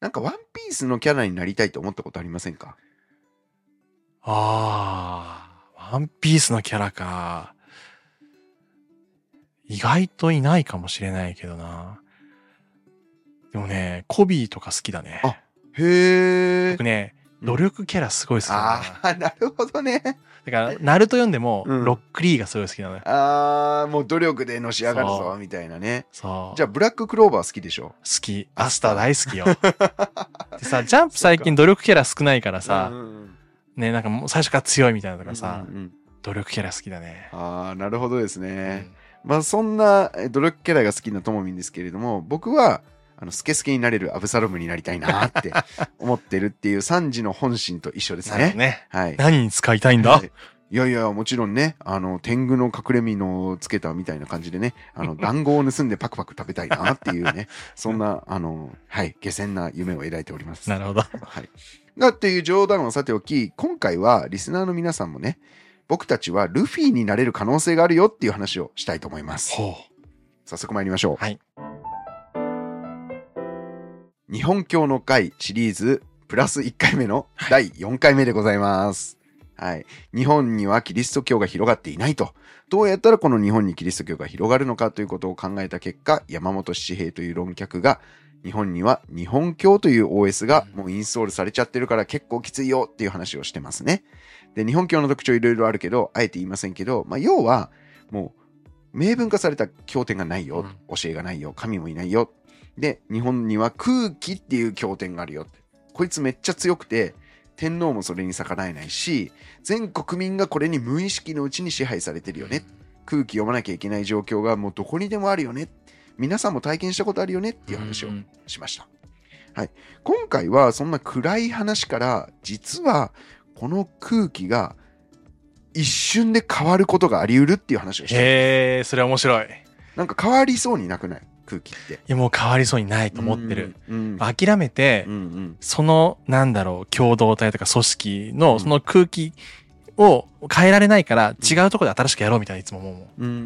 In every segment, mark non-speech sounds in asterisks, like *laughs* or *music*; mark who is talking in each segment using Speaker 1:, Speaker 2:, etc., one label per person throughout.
Speaker 1: なんかワンピースのキャラになりたいと思ったことありませんか？
Speaker 2: ああ、ワンピースのキャラか。意外といないかもしれないけどな。でもね、コビーとか好きだね。
Speaker 1: あへえ
Speaker 2: 僕。ね、努力キャラすごい好きだな。
Speaker 1: ああ、なるほどね。
Speaker 2: だから、ナルト読んでも、
Speaker 1: うん
Speaker 2: ロックリーがすごい好きなのよ。
Speaker 1: ああ、もう努力でのし上がる
Speaker 2: そ
Speaker 1: ぞ、みたいなね。
Speaker 2: そう。
Speaker 1: じゃあ、ブラッククローバー好きでしょ？
Speaker 2: 好き。アスター大好きよ。*laughs* でさ、ジャンプ最近努力キャラ少ないからさ
Speaker 1: う、んうん
Speaker 2: ね、なんかもう最初から強いみたいなのとかさ
Speaker 1: うん、うん
Speaker 2: 努力キャラ好きだね。
Speaker 1: ああ、なるほどですね。まあ、そんなえ努力キャラが好きなともみんですけれども、僕は、あの、スケスケになれるアブサロムになりたいなって *laughs* 思ってるっていうサンジの本心と一緒ですね。
Speaker 2: ね。
Speaker 1: はい。
Speaker 2: 何に使いたいんだ？
Speaker 1: はいいやいや、もちろんね、あの、天狗の隠れ身のをつけたみたいな感じでね、あの、*laughs* 団子を盗んでパクパク食べたいなっていうね、そんな、あの、はい、下船な夢を描いております。
Speaker 2: なるほど。
Speaker 1: はい。がっていう冗談をさておき、今回はリスナーの皆さんもね、僕たちはルフィになれる可能性があるよっていう話をしたいと思います。
Speaker 2: ほ
Speaker 1: 早速参りましょう。
Speaker 2: はい。
Speaker 1: 日本教の会シリーズプラス1回目の第4回目でございます。はい。日本にはキリスト教が広がっていないと。どうやったらこの日本にキリスト教が広がるのかということを考えた結果、山本七平という論客が、日本には日本教という OS がもうインストールされちゃってるから結構きついよっていう話をしてますね。で、日本教の特徴いろいろあるけど、あえて言いませんけど、まあ、要は、もう、明文化された経典がないよ、教えがないよ、神もいないよ。で、日本には空気っていう経典があるよって。こいつめっちゃ強くて、天皇もそれに逆らえないし、全国民がこれに無意識のうちに支配されてるよね。空気読まなきゃいけない状況がもうどこにでもあるよね。皆さんも体験したことあるよねっていう話を
Speaker 2: うん
Speaker 1: しました。はい。今回はそんな暗い話から、実はこの空気が一瞬で変わることがあり得るっていう話をしてる
Speaker 2: へえ、それは面白い。い
Speaker 1: なんか変わりそうになくない？空気って。
Speaker 2: や、もう変わりそうにないと思ってる。
Speaker 1: うん。うん。
Speaker 2: 諦めて
Speaker 1: う、ん
Speaker 2: その、なんだろう、共同体とか組織の、
Speaker 1: うん
Speaker 2: その空気を変えられないから、違うところで新しくやろうみたいないつも思う。
Speaker 1: うんうんう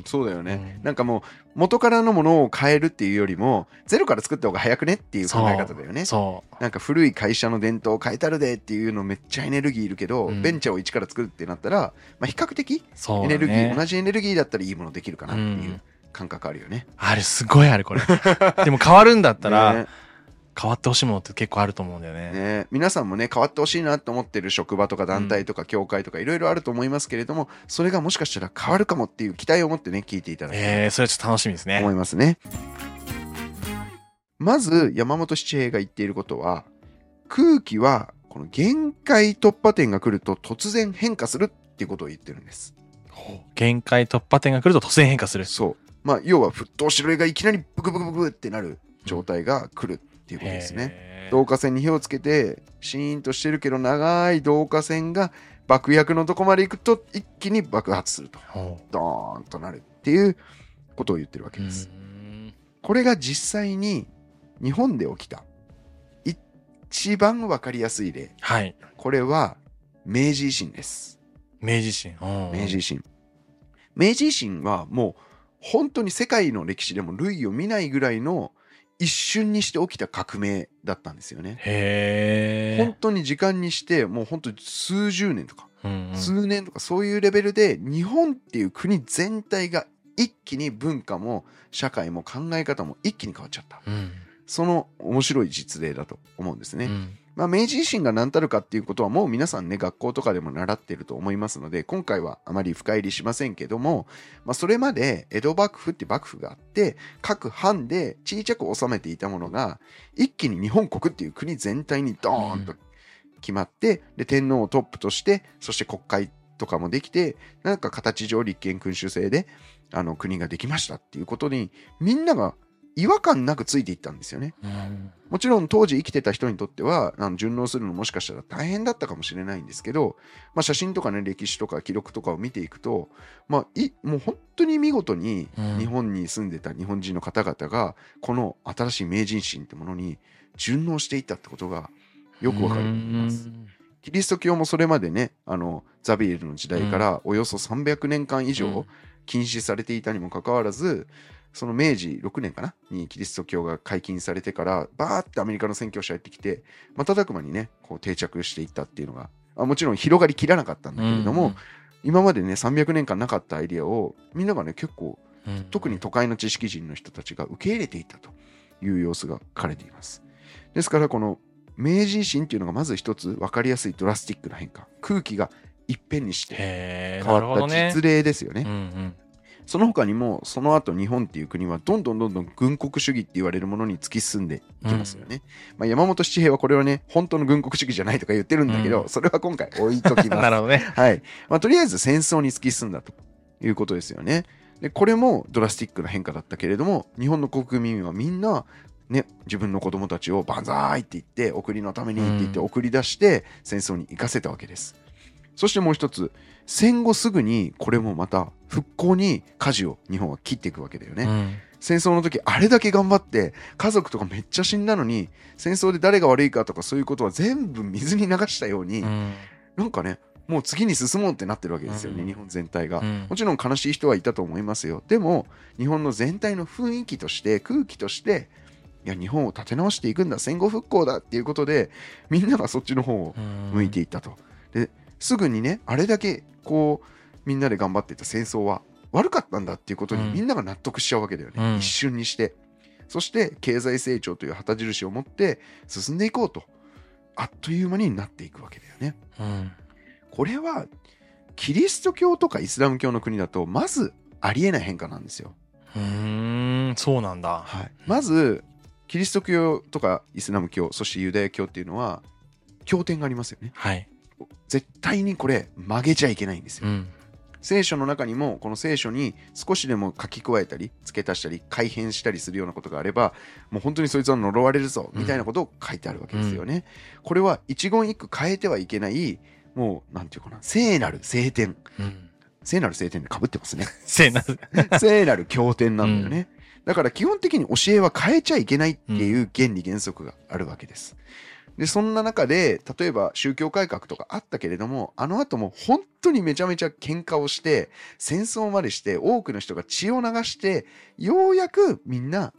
Speaker 1: ん、そうだよね、
Speaker 2: うん
Speaker 1: なんかもう元からのものを変えるっていうよりもゼロから作った方が早くねっていう考え方だよね
Speaker 2: そう。
Speaker 1: なんか古い会社の伝統を変えたるでっていうのめっちゃエネルギーいるけど、
Speaker 2: うん
Speaker 1: ベンチャーを一から作るってなったら、まあ、比較的
Speaker 2: そう、
Speaker 1: エネルギー、
Speaker 2: ね。
Speaker 1: 同じエネルギーだったらいいものできるかなっていう
Speaker 2: うん
Speaker 1: 感覚あるよね。
Speaker 2: あれ、すごいある、これ。*laughs* でも変わるんだったら、
Speaker 1: ね
Speaker 2: 変わってほしいものって結構あると思うんだよね。
Speaker 1: ね皆さんもね変わってほしいなと思ってる職場とか団体とか協会とかいろいろあると思いますけれども、それがもしかしたら変わるかもっていう期待を持ってね聞いていただきたい
Speaker 2: えー、それはちょっと楽しみですね。
Speaker 1: 思いますね。まず山本七平が言っていることは空気はこの限界突破点が来ると突然変化するっていうことを言ってるんです。
Speaker 2: 限界突破点が来ると突然変化する。
Speaker 1: そう。まあ要は沸騰しろいがいきなりブクブクブクってなる状態が来るっていうことですね。導火線に火をつけてシーンとしてるけど長い導火線が爆薬のとこまで行くと一気に爆発すると
Speaker 2: ほ
Speaker 1: ドーンとなるっていうことを言ってるわ
Speaker 2: う
Speaker 1: けです。
Speaker 2: うん
Speaker 1: これが実際に日本で起きた一番わかりやすい例
Speaker 2: はい。
Speaker 1: これは明治維新です
Speaker 2: 明治維新。うん
Speaker 1: 明治維新明治維新はもう本当に世界の歴史でも類を見ないぐらいの一瞬にして起きた革命だったんですよね。
Speaker 2: へ
Speaker 1: 本当に時間にしてもう本当に数十年とか
Speaker 2: え。うんうん。
Speaker 1: 数年とかそういうレベルで日本っていう国全体が一気に文化も社会も考え方も一気に変わっちゃった。
Speaker 2: うん。
Speaker 1: その面白い実例だと思うんですね。
Speaker 2: うん
Speaker 1: まあ、明治維新が何たるかっていうことはもう皆さんね学校とかでも習ってると思いますので今回はあまり深入りしませんけども、まあ、それまで江戸幕府って幕府があって各藩で小さく治めていたものが一気に日本国っていう国全体にドーンと決まって、で天皇をトップとしてそして国会とかもできてなんか形上立憲君主制であの国ができましたっていうことにみんなが違和感なくついていったんですよね。
Speaker 2: うん。
Speaker 1: もちろん当時生きてた人にとってはあの順応するのもしかしたら大変だったかもしれないんですけど、まあ、写真とかね歴史とか記録とかを見ていくと、まあ、いもう本当に見事に
Speaker 2: うん。
Speaker 1: 日本に住んでた日本人の方々がこの新しい明治維新ってものに順応していったってことがよくわかると思います。キリスト教もそれまでねあのザビエルの時代からおよそ300年間以上禁止されていたにもかかわらずその明治6年かな？にキリスト教が解禁されてからバーってアメリカの宣教師がやってきて瞬く間にねこう定着していったっていうのがあもちろん広がりきらなかったんだけれども、今までね300年間なかったアイデアをみんながね結構
Speaker 2: うんうん。
Speaker 1: 特に都会の知識人の人たちが受け入れていたという様子が書かれています。ですからこの明治維新っていうのがまず一つ分かりやすいドラスティックな変化。空気がいっぺんにして変わった実例ですよね。
Speaker 2: うんうん
Speaker 1: その他にもその後日本っていう国はどんどんどんどん軍国主義って言われるものに突き進んでいきますよね。まあ、山本七平はこれはね本当の軍国主義じゃないとか言ってるんだけど、
Speaker 2: うん
Speaker 1: それは今回置いときます。
Speaker 2: なるほどね
Speaker 1: はい。まあ、とりあえず戦争に突き進んだということですよね。で、これもドラスティックな変化だったけれども、日本の国民はみんな、ね、自分の子供たちを万歳って言って、送りのためにって言って
Speaker 2: うん
Speaker 1: 送り出して、戦争に行かせたわけです。そしてもう一つ、戦後すぐにこれもまた復興に舵を日本は切っていくわけだよね。
Speaker 2: うん
Speaker 1: 戦争の時あれだけ頑張って家族とかめっちゃ死んだのに戦争で誰が悪いかとかそういうことは全部水に流したように、
Speaker 2: うん
Speaker 1: なんかね、もう次に進もうってなってるわけですよね、
Speaker 2: うん
Speaker 1: 日本全体が。
Speaker 2: うん
Speaker 1: もちろん悲しい人はいたと思いますよ。でも、日本の全体の雰囲気として、空気として、いや、日本を立て直していくんだ、戦後復興だっていうことで、みんながそっちの方を向いていったと。ですぐにね、あれだけこう、みんなで頑張っていた戦争は悪かったんだっていうことに
Speaker 2: うん
Speaker 1: みんなが納得しちゃうわけだよね、
Speaker 2: うん
Speaker 1: 一瞬にして。そして、経済成長という旗印を持って進んでいこうと、あっという間になっていくわけだよね。
Speaker 2: うん
Speaker 1: これはキリスト教とかイスラム教の国だとまずありえない変化なんですよ。
Speaker 2: うーんそうなんだ
Speaker 1: はい、まずキリスト教とかイスラム教そしてユダヤ教っていうのは経典がありますよね。
Speaker 2: はい
Speaker 1: 絶対にこれ曲げちゃいけないんですよ。
Speaker 2: うん
Speaker 1: 聖書の中にもこの聖書に少しでも書き加えたり付け足したり改変したりするようなことがあればもう本当にそいつは呪われるぞみたいなことを書いてあるわけですよね。これは一言一句変えてはいけないもうなんていうかな聖なる聖典
Speaker 2: うん
Speaker 1: 聖なる聖典でかぶってますね。
Speaker 2: せいな *laughs*
Speaker 1: 聖なる経典なんだよね。だから基本的に教えは変えちゃいけないっていう原理原則があるわけです。で、そんな中で、例えば宗教改革とかあったけれども、あの後も本当にめちゃめちゃ喧嘩をして、戦争までして、多くの人が血を流して、ようやくみんな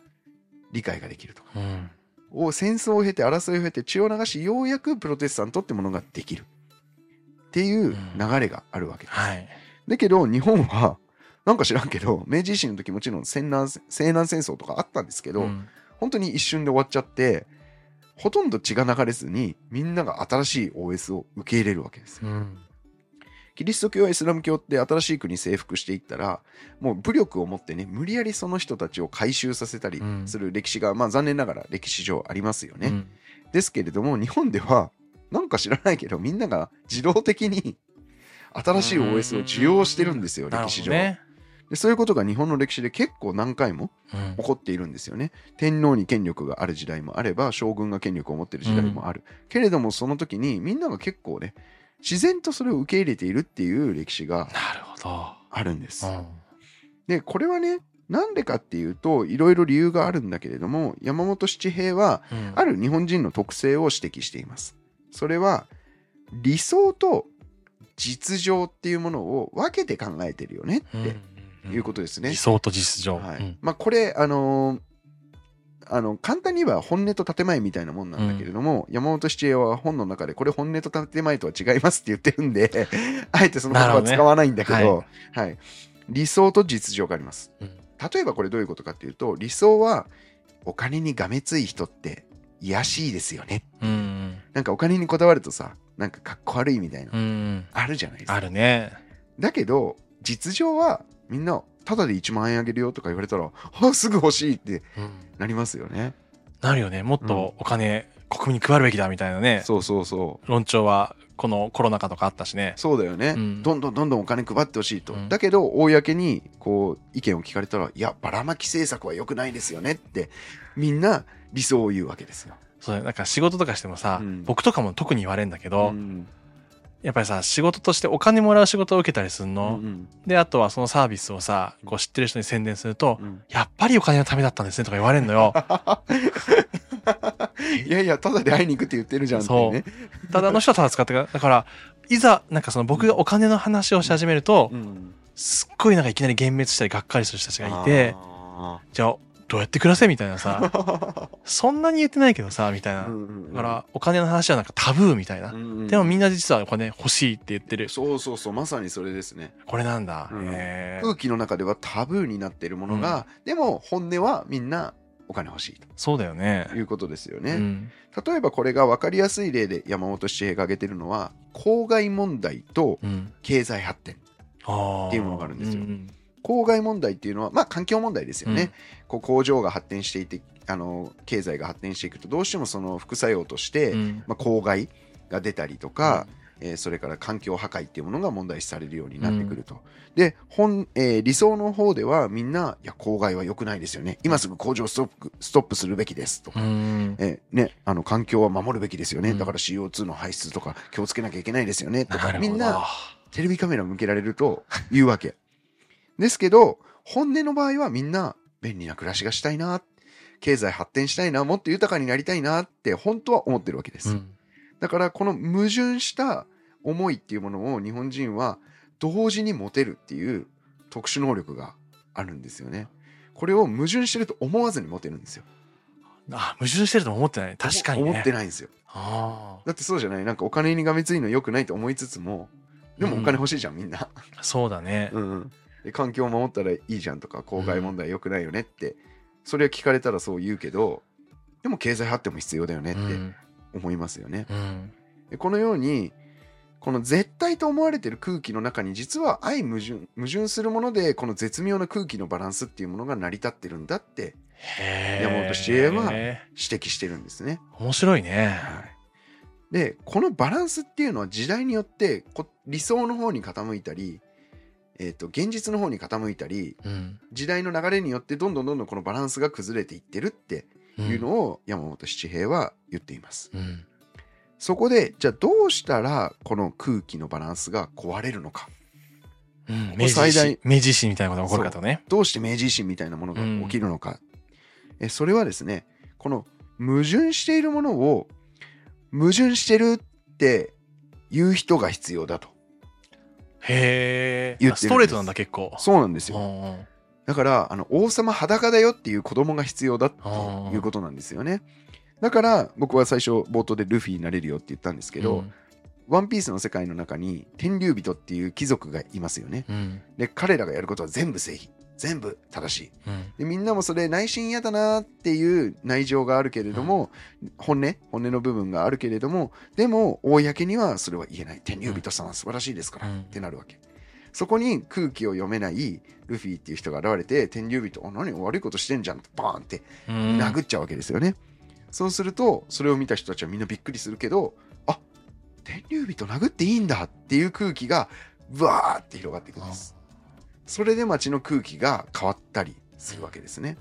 Speaker 1: 理解ができると。か。
Speaker 2: うん。
Speaker 1: を戦争を経て争いを経て血を流しようやくプロテスタントってものができる。っていう流れがあるわけです。
Speaker 2: はい。
Speaker 1: だけど日本はなんか知らんけど明治維新の時もちろん西南西南戦争とかあったんですけど、
Speaker 2: うん。
Speaker 1: 本当に一瞬で終わっちゃってほとんど血が流れずにみんなが新しい OS を受け入れるわけですよ。
Speaker 2: うん
Speaker 1: キリスト教やイスラム教って新しい国征服していったらもう武力を持ってね無理やりその人たちを回収させたり
Speaker 2: うん。
Speaker 1: する歴史が、まあ残念ながら歴史上ありますよね。
Speaker 2: うん。
Speaker 1: ですけれども日本ではなんか知らないけどみんなが自動的に新しい OS を受容してるんですよ歴史上、
Speaker 2: ね
Speaker 1: でそういうことが日本の歴史で結構何回も
Speaker 2: うん。
Speaker 1: 起こっているんですよね。天皇に権力がある時代もあれば将軍が権力を持ってる時代もある、けれどもその時にみんなが結構ね自然とそれを受け入れているっていう歴史があるんです、
Speaker 2: うん。
Speaker 1: でこれはねなんでかっていうといろいろ理由があるんだけれども山本七平は
Speaker 2: うん。
Speaker 1: ある日本人の特性を指摘しています。それは理想と実情っていうものを分けて考えてるよねっていうことですね。
Speaker 2: 理。想と実情。
Speaker 1: はい。
Speaker 2: うん。
Speaker 1: まあこれあのーあの簡単に言えば本音と建前みたいなもんなんだけれども、山本七平は本の中でこれ本音と建前とは違いますって言ってるんで *laughs* あえてその言葉は使わないんだけど
Speaker 2: なるほ
Speaker 1: はい、理想と実情があります。
Speaker 2: うん。
Speaker 1: 例えばこれどういうことかっていうと理想はお金にがめつい人って癒やしいですよね。
Speaker 2: うん。
Speaker 1: なんかお金にこだわるとさなんかかっこ悪いみたいな、
Speaker 2: うんうん。
Speaker 1: あるじゃないですか。
Speaker 2: あるね。
Speaker 1: だけど実情はみんなただで1万円あげるよとか言われたらあすぐ欲しいって
Speaker 2: うん。
Speaker 1: なりますよね。
Speaker 2: なるよね。もっとお金国民に配るべきだみたいなね。
Speaker 1: そうそうそう。
Speaker 2: 論調はこのコロナ禍とかあったしね。
Speaker 1: そうだよね、
Speaker 2: うん。
Speaker 1: どんどんどんどんお金配ってほしいと、
Speaker 2: うん。
Speaker 1: だけど公にこう意見を聞かれたらいやばらまき政策は良くないですよねってみんな理想を言うわけですよ、
Speaker 2: そうなんか仕事とかしてもさ、
Speaker 1: うん。
Speaker 2: 僕とかも特に言われるんだけど、
Speaker 1: うん
Speaker 2: やっぱりさ仕事としてお金もらう仕事を受けたりする
Speaker 1: う
Speaker 2: の、
Speaker 1: ん。
Speaker 2: であとはそのサービスをさこう知ってる人に宣伝すると、
Speaker 1: うん。
Speaker 2: やっぱりお金のためだったんですねとか言われるのよ。*laughs*
Speaker 1: いやいやただで会いに行くって言ってるじゃんっていうね。
Speaker 2: ただあの人はただ使ってかだからいざなんかその僕がお金の話をし始めると、
Speaker 1: うん。
Speaker 2: すっごいなんかいきなり幻滅したりがっかりする人たちがいてじゃあどうやって暮らせみたいなさ。
Speaker 1: あ *laughs*
Speaker 2: そんなに言ってないけどさみたいな、
Speaker 1: うん
Speaker 2: だからお金の話はなんかタブーみたいな、でもみん
Speaker 1: な
Speaker 2: な実はお金欲しいって言ってる。
Speaker 1: そうそうそうまさにそれですね。
Speaker 2: これなんだ、
Speaker 1: うん。空気の中ではタブーになっているものが、でも本音はみんなお金欲しい
Speaker 2: そうだよね。
Speaker 1: ということですよね、
Speaker 2: うん。
Speaker 1: 例えばこれが分かりやすい例で山本七平が挙げてるのは公害問題と
Speaker 2: うん。
Speaker 1: 経済発展っていうものがあるんですよ。
Speaker 2: うん
Speaker 1: 公害問題っていうのはまあ環境問題ですよね、
Speaker 2: うん
Speaker 1: こう工場が発展していてあの経済が発展していくとどうしてもその副作用として、
Speaker 2: うん
Speaker 1: まあ、公害が出たりとか、えーそれから環境破壊っていうものが問題視されるようになってくると。で本、えー理想の方ではみんな、いや、公害は良くないですよね。今すぐ工場ストップストップするべきですとか、えーね、あの環境は守るべきですよね。だから CO2 の排出とか気をつけなきゃいけないですよねとか、みんなテレビカメラ向けられると言うわけ。ですけど、本音の場合はみんな便利な暮らしがしたいな、経済発展したいな、もっと豊かになりたいなって本当は思ってるわけです。
Speaker 2: うん
Speaker 1: だからこの矛盾した思いっていうものを日本人は同時に持てるっていう特殊能力があるんですよね。これを矛盾してると思わずに持てるんですよ。
Speaker 2: あ矛盾してると思ってない確かにね
Speaker 1: 思ってないんですよ。
Speaker 2: あ
Speaker 1: だってそうじゃないなんかお金にがめついの良くないと思いつつも、でもお金欲しいじゃん、みんな。
Speaker 2: あそうだね
Speaker 1: うんうん、で環境を守ったらいいじゃんとか公害問題良くないよねって、それは聞かれたらそう言うけどでも経済発展も必要だよねって
Speaker 2: うん。
Speaker 1: 思いますよね。
Speaker 2: うん。
Speaker 1: でこのようにこの絶対と思われてる空気の中に実は相矛盾矛盾するものでこの絶妙な空気のバランスっていうものが成り立ってるんだって山本七恵は指摘してるんですね。
Speaker 2: 面白いね。
Speaker 1: はい、でこのバランスっていうのは時代によってこ理想の方に傾いたり、えー、と現実の方に傾いたり
Speaker 2: うん。
Speaker 1: 時代の流れによってどんどんどんどんこのバランスが崩れていってるっていうのを山本七平は言っています。
Speaker 2: うん。
Speaker 1: そこでじゃあどうしたらこの空気のバランスが壊れるのか。
Speaker 2: うん。
Speaker 1: こ
Speaker 2: 明治維
Speaker 1: 最大
Speaker 2: 新明治維新みたいなことが起こるかとね
Speaker 1: どうして明治維新みたいなものが起きるのか、えそれはですねこの矛盾しているものを矛盾してるって言う人が必要だと
Speaker 2: へえストレートなんだ結構。
Speaker 1: そうなんですよ。だからあの王様裸だよっていう子供が必要だということなんですよね。だから僕は最初冒頭でルフィになれるよって言ったんですけど、
Speaker 2: うん。
Speaker 1: ワンピースの世界の中に天竜人っていう貴族がいますよね。
Speaker 2: うん。
Speaker 1: で彼らがやることは全部正義全部正しい。
Speaker 2: うん。
Speaker 1: でみんなもそれ内心嫌だなっていう内情があるけれども、本音？本音の部分があるけれどもでも公にはそれは言えない。天竜人さん。は素晴らしいですから、
Speaker 2: うん。
Speaker 1: ってなるわけ。そこに空気を読めないルフィっていう人が現れて天竜人あ何？悪いことしてんじゃん。ってバーンって
Speaker 2: うん。
Speaker 1: 殴っちゃうわけですよね、そうするとそれを見た人たちはみんなびっくりするけどあ天竜人殴っていいんだっていう空気がブワーって広がっていくんですそれで街の空気が変わったりするわけですね。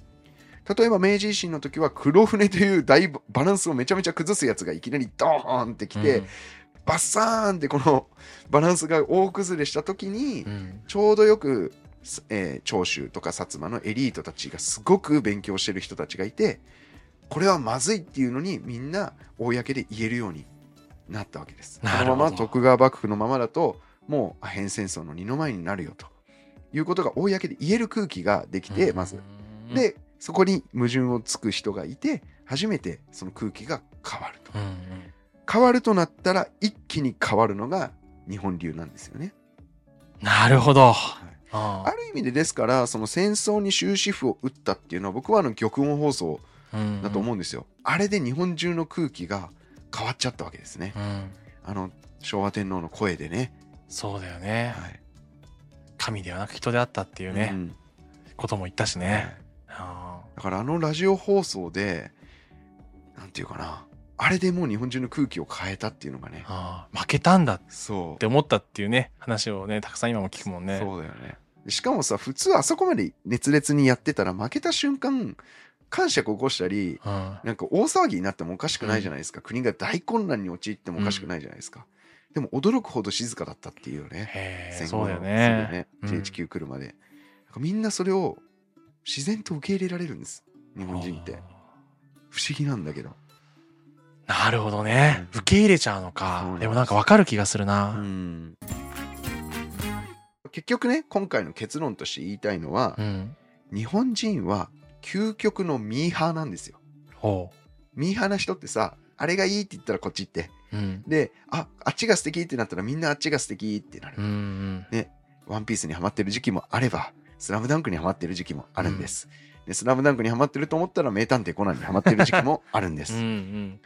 Speaker 1: 例えば明治維新の時は黒船という大バランスをめちゃめちゃ崩すやつがいきなりドーンってきて、
Speaker 2: うん
Speaker 1: バッサーンってこのバランスが大崩れした時に、
Speaker 2: うん
Speaker 1: ちょうどよく、すえー長州とか薩摩のエリートたちがすごく勉強してる人たちがいてこれはまずいっていうのにみんな公で言えるようになったわけです。このまま徳川幕府のままだともうアヘン戦争の二の舞になるよということが公で言える空気ができて、まず。
Speaker 2: うん
Speaker 1: でそこに矛盾をつく人がいて初めてその空気が変わると。
Speaker 2: うんうん
Speaker 1: 変わるとなったら一気に変わるのが日本流なんですよね。
Speaker 2: なるほど
Speaker 1: あ
Speaker 2: あ
Speaker 1: る意味でですからその戦争に終止符を打ったっていうのは僕はあの玉音放送だと思うんですよ。あれで日本中の空気が変わっちゃったわけですね。
Speaker 2: うんうん
Speaker 1: あの昭和天皇の声でね。
Speaker 2: そうだよね
Speaker 1: はい
Speaker 2: 神ではなく人であったっていうね
Speaker 1: うん。
Speaker 2: ことも言ったし
Speaker 1: はい。
Speaker 2: ねあ
Speaker 1: だからあのラジオ放送でなんていうかなあれでもう日本中の空気を変えたっていうのがね
Speaker 2: 負けたんだっ
Speaker 1: そう
Speaker 2: て思ったっていうね話をねたくさん今も聞くもんね。
Speaker 1: そうだよね。しかもさ普通あそこまで熱烈にやってたら負けた瞬間感触起こしたり
Speaker 2: うん。
Speaker 1: なんか大騒ぎになってもおかしくないじゃないですか、国が大混乱に陥ってもおかしくないじゃないですか、でも驚くほど静かだったっていうよね戦後の
Speaker 2: そうだよね。
Speaker 1: ね GHQ 来るまで、なんかみんなそれを自然と受け入れられるんです日本人って。不思議なんだけど。
Speaker 2: なるほどね。
Speaker 1: うん。
Speaker 2: 受け入れちゃうのか。
Speaker 1: で
Speaker 2: もなんかわかる気がする
Speaker 1: う
Speaker 2: なん。
Speaker 1: 結局ね今回の結論として言いたいのは、
Speaker 2: うん。
Speaker 1: 日本人は究極のミーハーなんですよ。
Speaker 2: ほ
Speaker 1: ミーハーな人ってさ、あれがいいって言ったらこっち行って。
Speaker 2: う。うん。
Speaker 1: で、あ、あっちが素敵ってなったらみんなあっちが素敵ってなる。
Speaker 2: うんうん。
Speaker 1: ワンピースにハマってる時期もあれば、スラムダンクにハマってる時期もあるんです。で、スラムダンクにハマってると思ったら名探偵コナンにハマってる時期もあるんです。
Speaker 2: うんうん。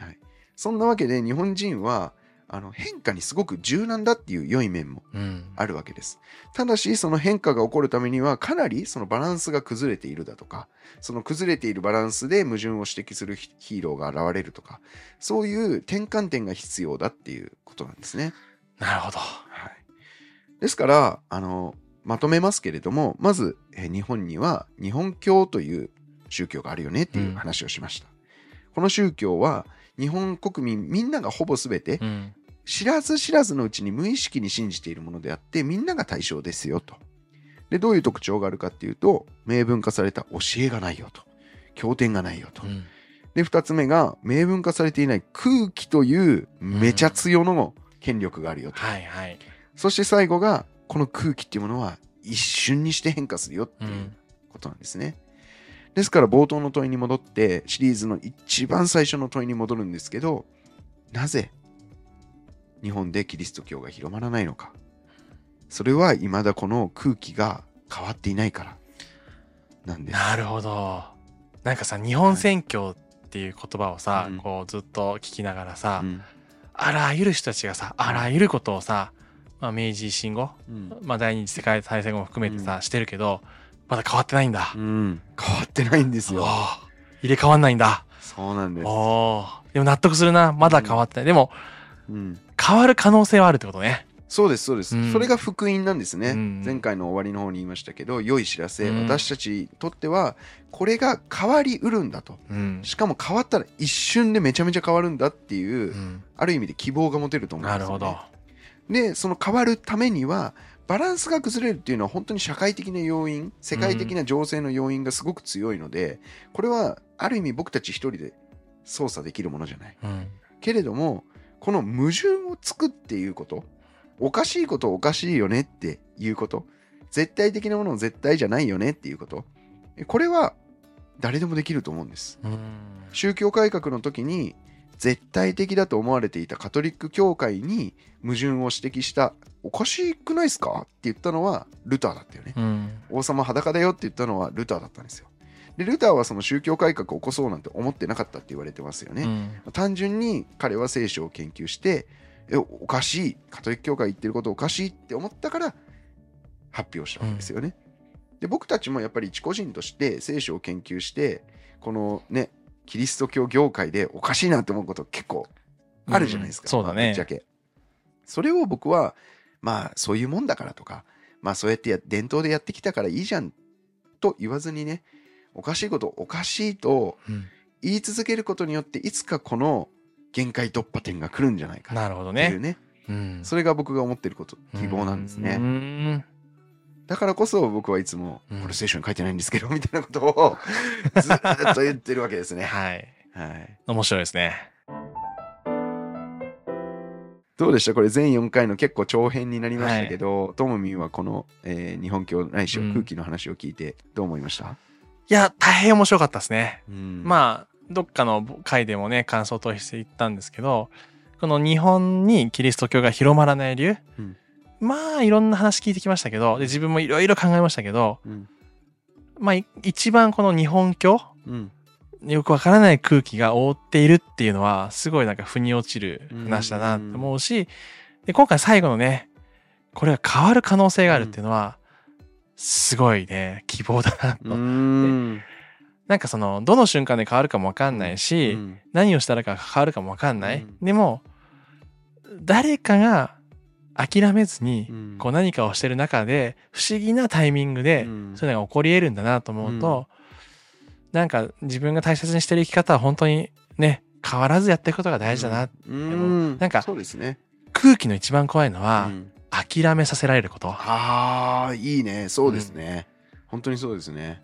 Speaker 1: そんなわけで日本人はあの変化にすごく柔軟だっていう良い面も
Speaker 2: うん。
Speaker 1: あるわけです。ただしその変化が起こるためにはかなりそのバランスが崩れているだとかその崩れているバランスで矛盾を指摘するヒヒーローが現れるとかそういう転換点が必要だっていうことなんですね。
Speaker 2: なるほど。
Speaker 1: はい、ですからあのまとめますけれどもまずえー日本には日本教という宗教があるよねっていう話をしました。この宗教は日本国民みんながほぼ全て
Speaker 2: うん。
Speaker 1: 知らず知らずのうちに無意識に信じているものであってみんなが対象ですよと。でどういう特徴があるかっていうと明文化された教えがないよと経典がないよと
Speaker 2: う。ん。
Speaker 1: で2つ目が明文化されていない空気というめちゃ強の権力があるよと。
Speaker 2: はいはい。
Speaker 1: そして最後がこの空気っていうものは一瞬にして変化するよって
Speaker 2: う。
Speaker 1: いうんことなんですね。ですから冒頭の問いに戻ってシリーズの一番最初の問いに戻るんですけどなぜ日本でキリスト教が広まらないのかそれは未だこの空気が変わっていないからなんです。
Speaker 2: なるほど。なんかさ、日本宣教っていう言葉をさ、
Speaker 1: うん
Speaker 2: こうずっと聞きながらさ、
Speaker 1: うん
Speaker 2: あらゆる人たちがさ、あらゆることをさ、まあ、明治維新後、
Speaker 1: うん
Speaker 2: まあ、第二次世界大戦後も含めてさ、してるけど、まだ変わってないんだ。
Speaker 1: うん変わってないんですよ。
Speaker 2: 入れ替わんないんだ。
Speaker 1: そうなんです。
Speaker 2: でも納得するな。まだ変わってない。でも、
Speaker 1: うん
Speaker 2: 変わる可能性はあるってことね。
Speaker 1: そうですそうです、
Speaker 2: うん。
Speaker 1: それが福音なんですね、
Speaker 2: うん。
Speaker 1: 前回の終わりの方に言いましたけど良い知らせ、
Speaker 2: うん。
Speaker 1: 私たちにとってはこれが変わりうるんだと。
Speaker 2: うん。
Speaker 1: しかも変わったら一瞬でめちゃめちゃ変わるんだっていう、
Speaker 2: うん。
Speaker 1: ある意味で希望が持てると思うんですよ、ね、
Speaker 2: なるほど。
Speaker 1: でその変わるためにはバランスが崩れるっていうのは本当に社会的な要因世界的な情勢の要因がすごく強いので、これはある意味僕たち一人で操作できるものじゃない。
Speaker 2: うん。
Speaker 1: けれどもこの矛盾を作っていうことおかしいことおかしいよねっていうこと絶対的なものを絶対じゃないよねっていうことこれは誰でもできると思うんです
Speaker 2: うん。
Speaker 1: 宗教改革の時に絶対的だと思われていたカトリック教会に矛盾を指摘したおかしくないですかって言ったのはルターだったよね
Speaker 2: うん。
Speaker 1: 王様裸だよって言ったのはルターだったんですよでルターはその宗教改革を起こそうなんて思ってなかったって言われてますよね、
Speaker 2: うん
Speaker 1: 単純に彼は聖書を研究してえおかしいカトリック教会言ってることおかしいって思ったから発表したわけですよね。で僕たちもやっぱり一個人として聖書を研究してこのねキリスト教業界でおかしいなって思うこと結構あるじゃないですか。
Speaker 2: うんそうだね
Speaker 1: ぶっちゃけ。それを僕はまあそういうもんだからとかまあそうやってや伝統でやってきたからいいじゃんと言わずにねおかしいことおかしいと
Speaker 2: うん。
Speaker 1: 言い続けることによっていつかこの限界突破点が来るんじゃないか
Speaker 2: な。るほどね。
Speaker 1: っていうね。
Speaker 2: うん。
Speaker 1: それが僕が思ってること希望なんです
Speaker 2: う
Speaker 1: ね
Speaker 2: ん。
Speaker 1: だからこそ僕はいつも
Speaker 2: うん。
Speaker 1: これ聖書に書いてないんですけどみたいなことを *laughs* ずっと言ってるわけですね。
Speaker 2: はい。
Speaker 1: はい。
Speaker 2: 面白いですね。
Speaker 1: どうでした？これ全4回の結構長編になりましたけどともみんはこの、えー日本いしは
Speaker 2: うん。
Speaker 1: 空気の話を聞いてどう思いました、
Speaker 2: いや、大変面白かったですね。
Speaker 1: うん。
Speaker 2: まあ、どっかの回でもね、感想として言ったんですけど、この日本にキリスト教が広まらない理由、
Speaker 1: うん。
Speaker 2: まあ、いろんな話聞いてきましたけど、で自分もいろいろ考えましたけど、
Speaker 1: うん。
Speaker 2: まあ、い一番この日本教、
Speaker 1: うん。
Speaker 2: よくわからない空気が覆っているっていうのは、すごいなんか腑に落ちる話だなって思うし、で、今回最後のね、これが変わる可能性があるっていうのは、すごいね、希望だなと。
Speaker 1: うん。
Speaker 2: なんかその、どの瞬間で変わるかもわかんないし、
Speaker 1: うん。
Speaker 2: 何をしたらか変わるかもわかんない。
Speaker 1: うん。
Speaker 2: でも、誰かが諦めずに、
Speaker 1: うん。
Speaker 2: こう何かをしてる中で、不思議なタイミングで、
Speaker 1: うん。
Speaker 2: そういうのが起こり得るんだなと思うと、なんか自分が大切にしてる生き方は本当にね、変わらずやっていくことが大事だな。
Speaker 1: うん。
Speaker 2: なんか
Speaker 1: そうですね、
Speaker 2: 空気の一番怖いのは、
Speaker 1: うん
Speaker 2: 諦めさせられること。
Speaker 1: ああいいね。そうですね、本当にそうですね。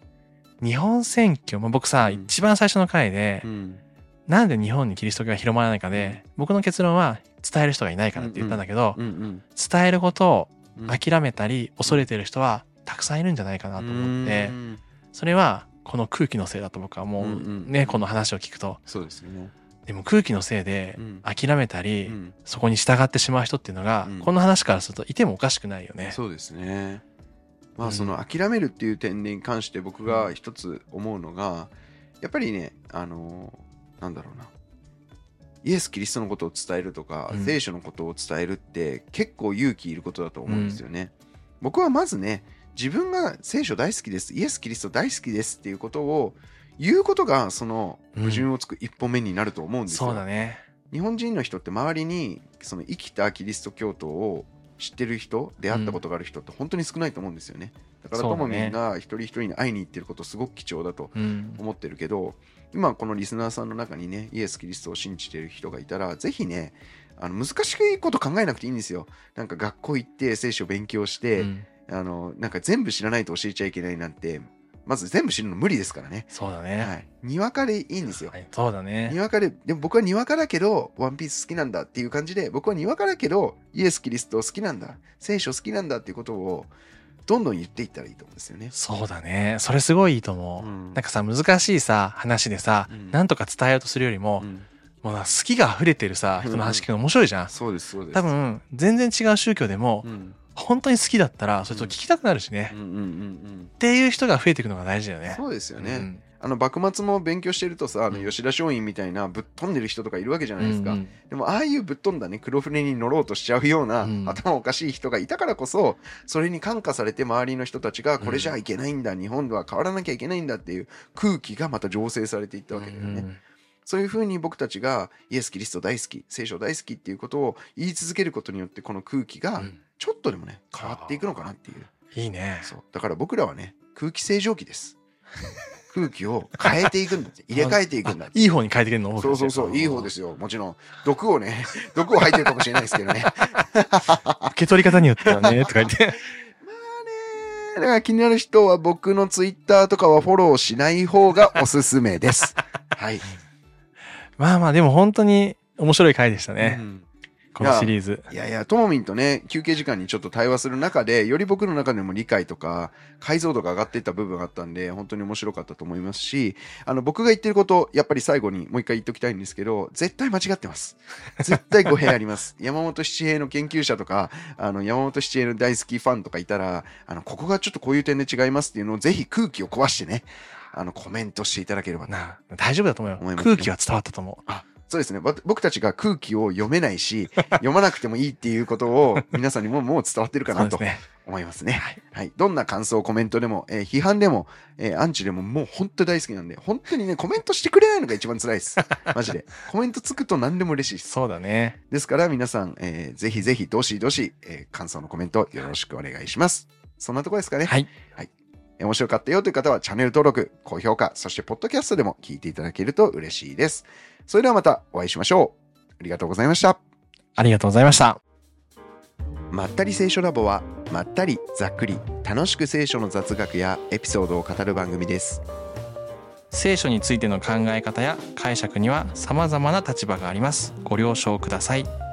Speaker 2: 日本選挙も僕さ、
Speaker 1: うん。
Speaker 2: 一番最初の回で、
Speaker 1: うん。
Speaker 2: なんで日本にキリスト教が広まらないかで、僕の結論は伝える人がいないからって言ったんだけど、
Speaker 1: うんうん。
Speaker 2: 伝えることを
Speaker 1: うん。
Speaker 2: 諦めたり恐れてる人はたくさんいるんじゃないかなと思って
Speaker 1: う、ん。
Speaker 2: それはこの空気のせいだと僕は思う
Speaker 1: うんうん
Speaker 2: ね、この話を聞くと。
Speaker 1: そうですよね。
Speaker 2: でも空気のせいで
Speaker 1: うん
Speaker 2: 諦めたり、
Speaker 1: うん
Speaker 2: そこに従ってしまう人っていうのが、
Speaker 1: うん
Speaker 2: この話からするといてもおかしくないよね。
Speaker 1: そうですね。ま
Speaker 2: うん
Speaker 1: あその諦めるっていう点に関して僕が一つ思うのが、やっぱりね、あのーなんだろうな。イエス・キリストのことを伝えるとか、
Speaker 2: うん
Speaker 1: 聖書のことを伝えるって結構勇気いることだと思うんですよね。僕はまずね、自分が聖書大好きです、イエス・キリスト大好きですっていうことを言うことがその矛盾をつく一歩目になると思うんですよ。
Speaker 2: そうだね。
Speaker 1: 日本人の人って周りにその生きたキリスト教徒を知ってる人出会ったことがある人って本当に少ないと思うんですよねだからともみんが一人一人に会いに行ってることすごく貴重だと
Speaker 2: うん。
Speaker 1: 思ってるけど今このリスナーさんの中にねイエス・キリストを信じてる人がいたらぜひねあの難しいこと考えなくていいんですよなんか学校行って聖書を勉強して、
Speaker 2: うん
Speaker 1: あのなんか全部知らないと教えちゃいけないなんてまず全部知るの無理ですからね、
Speaker 2: そうだね。
Speaker 1: はい、にわかでいいんですよ
Speaker 2: はいそうだね
Speaker 1: に。わかで、でも僕はにわかだけど、ワンピース好きなんだっていう感じで、僕はにわかだけど、イエス・キリスト好きなんだ、聖書好きなんだっていうことを、どんどん言っていったらいいと思うんですよね。
Speaker 2: そうだね。それすごいいいと思う。
Speaker 1: うん
Speaker 2: なんかさ、難しいさ、話でさ、
Speaker 1: うん
Speaker 2: なんとか伝えようとするよりも、
Speaker 1: うん
Speaker 2: もうな好きが溢れてるさ、人の話聞くの面白いじゃん。
Speaker 1: そうです、そうです。
Speaker 2: 多分、全然違う宗教でも
Speaker 1: う、ん、
Speaker 2: 本当に好きだったら、それと聞きたくなるしね。
Speaker 1: うん、うん、うんうん。
Speaker 2: っていう人が増えていくのが大事だよね。
Speaker 1: そうですよね。
Speaker 2: うん
Speaker 1: あの幕末も勉強してるとさ、あの
Speaker 2: うん
Speaker 1: 吉田松陰みたいなぶっ飛んでる人とかいるわけじゃないですか。
Speaker 2: うんうん
Speaker 1: でもああいうぶっ飛んだね黒船に乗ろうとしちゃうような、
Speaker 2: うん
Speaker 1: 頭おかしい人がいたからこそそれに感化されて周りの人たちがこれじゃいけないんだ、日本では変わらなきゃいけないんだっていう空気がまた醸成されていったわけだよね。
Speaker 2: うん
Speaker 1: そういうふうに僕たちがイエス・キリスト大好き聖書大好きっていうことを言い続けることによってこの空気が
Speaker 2: うん
Speaker 1: ちょっとでもね変わっていくのかなっていう。
Speaker 2: いいね。
Speaker 1: そうだから僕らはね空気清浄機です。空気を変えていくんだって *laughs* 入れ替えていくんだって
Speaker 2: あいい方に変えてくれるの。
Speaker 1: そうそうそう、いい方ですすよ。もちろん。毒をね、*laughs* 毒を吐いてるかもしれないですけどね。*laughs*
Speaker 2: 受け取り方によってはね、とか言って。
Speaker 1: まあね、だから気になる人は僕のツイッターとかはフォローしない方がおすすめです。はい。
Speaker 2: まあまあ、でも本当に面白い回でした
Speaker 1: う
Speaker 2: ね。
Speaker 1: ん
Speaker 2: このシリーズ。
Speaker 1: いやいや、ともみんとね、休憩時間にちょっと対話する中で、より僕の中でも理解とか、解像度が上がっていった部分があったんで、本当に面白かったと思いますし、あの、僕が言ってること、やっぱり最後にもう一回言っときたいんですけど、絶対間違ってます。絶対語弊あります。*laughs* 山本七平の研究者とか、あの、山本七平の大好きファンとかいたら、あの、ここがちょっとこういう点で違いますっていうのをぜひ空気を壊してね、あの、コメントしていただければと
Speaker 2: なあ大丈夫だと思うよ。
Speaker 1: 思いますね
Speaker 2: 空気は伝わったと思う。
Speaker 1: そうですね。わ僕たちが空気を読めないし、*laughs* 読まなくてもいいっていうことを皆さんにももう伝わってるかなと *laughs*
Speaker 2: そうですね。
Speaker 1: 思いますね。はい。どんな感想、コメントでも、えー批判でも、えーアンチでももう本当に大好きなんで、本当にね、コメントしてくれないのが一番辛いです。*laughs* マジで。コメントつくと何でも嬉しいです。
Speaker 2: そうだね。
Speaker 1: ですから皆さん、えーぜひぜひ、どしどし、えー感想のコメントよろしくお願いします。そんなところですかね。
Speaker 2: はい。
Speaker 1: えー面白かったよという方はチャンネル登録、高評価、そしてポッドキャストでも聞いていただけると嬉しいです。それではまたお会いしましょう。ありがとうございました。
Speaker 2: ありがとうございました。
Speaker 1: まったり聖書ラボはまったりざっくり楽しく聖書の雑学やエピソードを語る番組です
Speaker 2: 聖書についての考え方や解釈には様々な立場があります。ご了承ください。